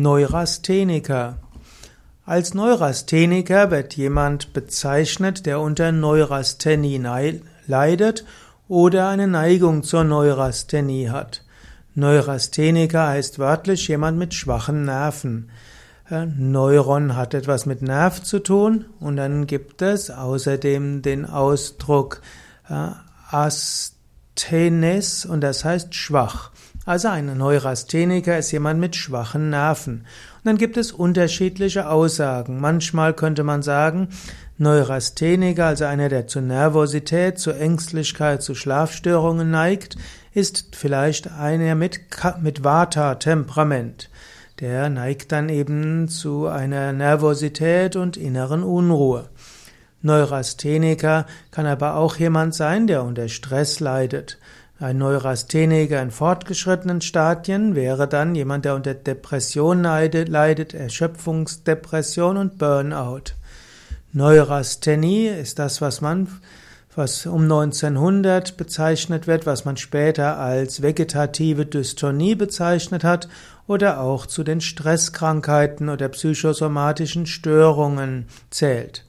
Neurastheniker. Als Neurastheniker wird jemand bezeichnet, der unter Neurasthenie leidet oder eine Neigung zur Neurasthenie hat. Neurastheniker heißt wörtlich jemand mit schwachen Nerven. Neuron hat etwas mit Nerv zu tun und dann gibt es außerdem den Ausdruck äh, Asthenes und das heißt schwach. Also ein Neurastheniker ist jemand mit schwachen Nerven. Und dann gibt es unterschiedliche Aussagen. Manchmal könnte man sagen, Neurastheniker, also einer, der zu Nervosität, zu Ängstlichkeit, zu Schlafstörungen neigt, ist vielleicht einer mit, mit Vata-Temperament. Der neigt dann eben zu einer Nervosität und inneren Unruhe. Neurastheniker kann aber auch jemand sein, der unter Stress leidet. Ein Neurastheniker in fortgeschrittenen Stadien wäre dann jemand, der unter Depression leidet, Erschöpfungsdepression und Burnout. Neurasthenie ist das, was man, was um 1900 bezeichnet wird, was man später als vegetative Dystonie bezeichnet hat oder auch zu den Stresskrankheiten oder psychosomatischen Störungen zählt.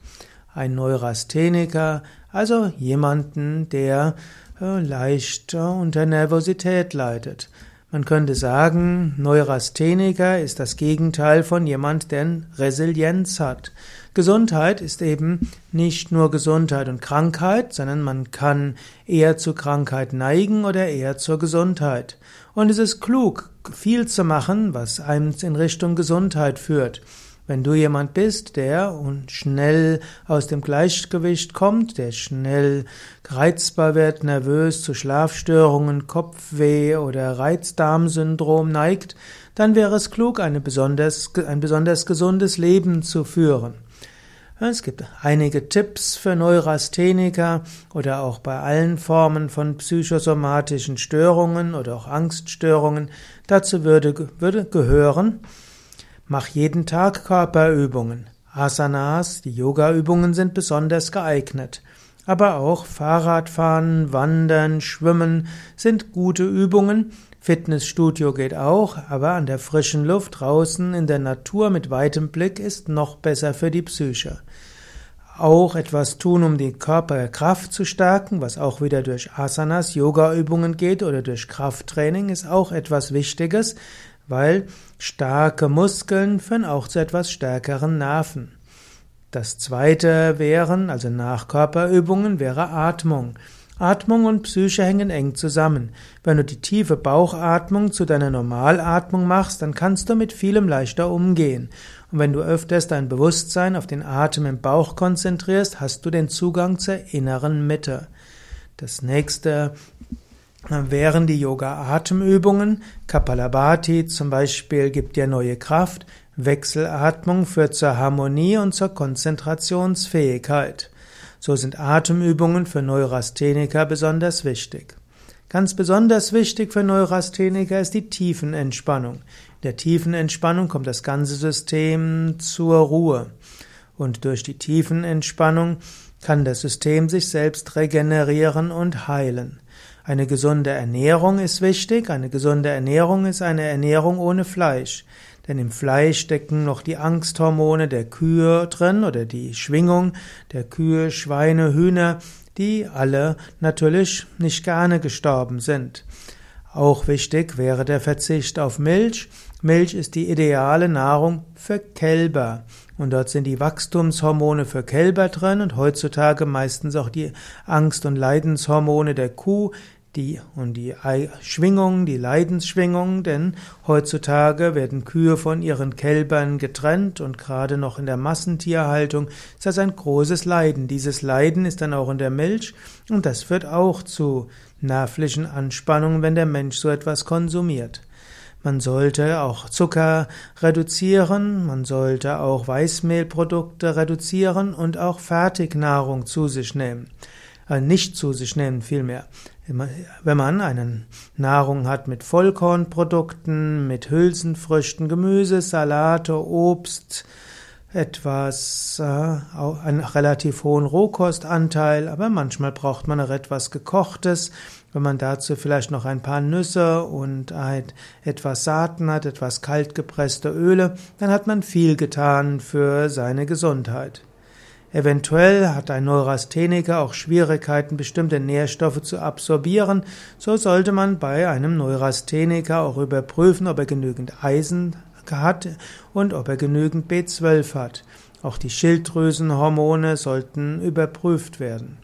Ein Neurastheniker, also jemanden, der leicht unter Nervosität leidet. Man könnte sagen, Neurastheniker ist das Gegenteil von jemand, der Resilienz hat. Gesundheit ist eben nicht nur Gesundheit und Krankheit, sondern man kann eher zu Krankheit neigen oder eher zur Gesundheit. Und es ist klug, viel zu machen, was einem in Richtung Gesundheit führt. Wenn du jemand bist, der schnell aus dem Gleichgewicht kommt, der schnell reizbar wird, nervös zu Schlafstörungen, Kopfweh oder Reizdarmsyndrom neigt, dann wäre es klug, besonders, ein besonders gesundes Leben zu führen. Es gibt einige Tipps für Neurastheniker oder auch bei allen Formen von psychosomatischen Störungen oder auch Angststörungen. Dazu würde, würde gehören, Mach jeden Tag Körperübungen. Asanas, die Yogaübungen sind besonders geeignet. Aber auch Fahrradfahren, Wandern, Schwimmen sind gute Übungen. Fitnessstudio geht auch, aber an der frischen Luft draußen in der Natur mit weitem Blick ist noch besser für die Psyche. Auch etwas tun, um die Körperkraft zu stärken, was auch wieder durch Asanas, Yogaübungen geht oder durch Krafttraining, ist auch etwas Wichtiges, weil starke Muskeln führen auch zu etwas stärkeren Nerven. Das zweite wären, also nach Körperübungen, wäre Atmung. Atmung und Psyche hängen eng zusammen. Wenn du die tiefe Bauchatmung zu deiner Normalatmung machst, dann kannst du mit vielem leichter umgehen. Und wenn du öfters dein Bewusstsein auf den Atem im Bauch konzentrierst, hast du den Zugang zur inneren Mitte. Das nächste wären die Yoga-Atemübungen. Kapalabhati zum Beispiel gibt dir neue Kraft. Wechselatmung führt zur Harmonie und zur Konzentrationsfähigkeit. So sind Atemübungen für Neurastheniker besonders wichtig. Ganz besonders wichtig für Neurastheniker ist die Tiefenentspannung. In der Tiefenentspannung kommt das ganze System zur Ruhe. Und durch die Tiefenentspannung kann das System sich selbst regenerieren und heilen. Eine gesunde Ernährung ist wichtig. Eine gesunde Ernährung ist eine Ernährung ohne Fleisch. Denn im Fleisch stecken noch die Angsthormone der Kühe drin oder die Schwingung der Kühe, Schweine, Hühner, die alle natürlich nicht gerne gestorben sind. Auch wichtig wäre der Verzicht auf Milch. Milch ist die ideale Nahrung für Kälber. Und dort sind die Wachstumshormone für Kälber drin und heutzutage meistens auch die Angst- und Leidenshormone der Kuh, die und die Schwingung, die Leidensschwingung, denn heutzutage werden Kühe von ihren Kälbern getrennt und gerade noch in der Massentierhaltung ist das ein großes Leiden. Dieses Leiden ist dann auch in der Milch und das führt auch zu nervlichen Anspannungen, wenn der Mensch so etwas konsumiert. Man sollte auch Zucker reduzieren, man sollte auch Weißmehlprodukte reduzieren und auch Fertignahrung zu sich nehmen. Äh, nicht zu sich nehmen, vielmehr. Wenn man eine Nahrung hat mit Vollkornprodukten, mit Hülsenfrüchten, Gemüse, Salate, Obst, etwas, äh, einen relativ hohen Rohkostanteil, aber manchmal braucht man auch etwas Gekochtes Wenn man dazu vielleicht noch ein paar Nüsse und etwas Saaten hat, etwas kaltgepresste Öle, dann hat man viel getan für seine Gesundheit. Eventuell hat ein Neurastheniker auch Schwierigkeiten, bestimmte Nährstoffe zu absorbieren. So sollte man bei einem Neurastheniker auch überprüfen, ob er genügend Eisen hat und ob er genügend B12 hat. Auch die Schilddrüsenhormone sollten überprüft werden.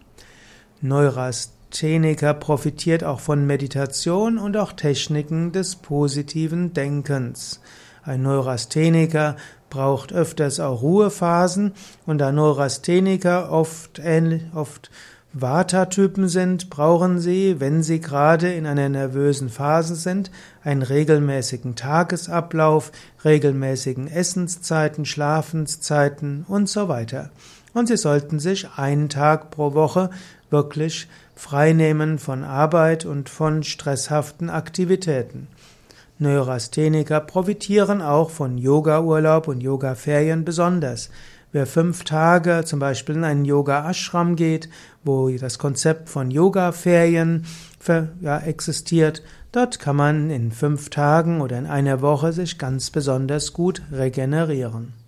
Neurastheniker profitiert auch von Meditation und auch Techniken des positiven Denkens. Ein Neurastheniker braucht öfters auch Ruhephasen und da Neurastheniker oft ähnlich, oft Vata-Typen sind, brauchen sie, wenn sie gerade in einer nervösen Phase sind, einen regelmäßigen Tagesablauf, regelmäßigen Essenszeiten, Schlafenszeiten und so weiter. Und sie sollten sich einen Tag pro Woche wirklich freinehmen von Arbeit und von stresshaften Aktivitäten. Neurastheniker profitieren auch von Yoga-Urlaub und Yoga-Ferien besonders. Wer fünf Tage zum Beispiel in einen Yoga-Ashram geht, wo das Konzept von Yoga-Ferien ja, existiert, dort kann man in fünf Tagen oder in einer Woche sich ganz besonders gut regenerieren.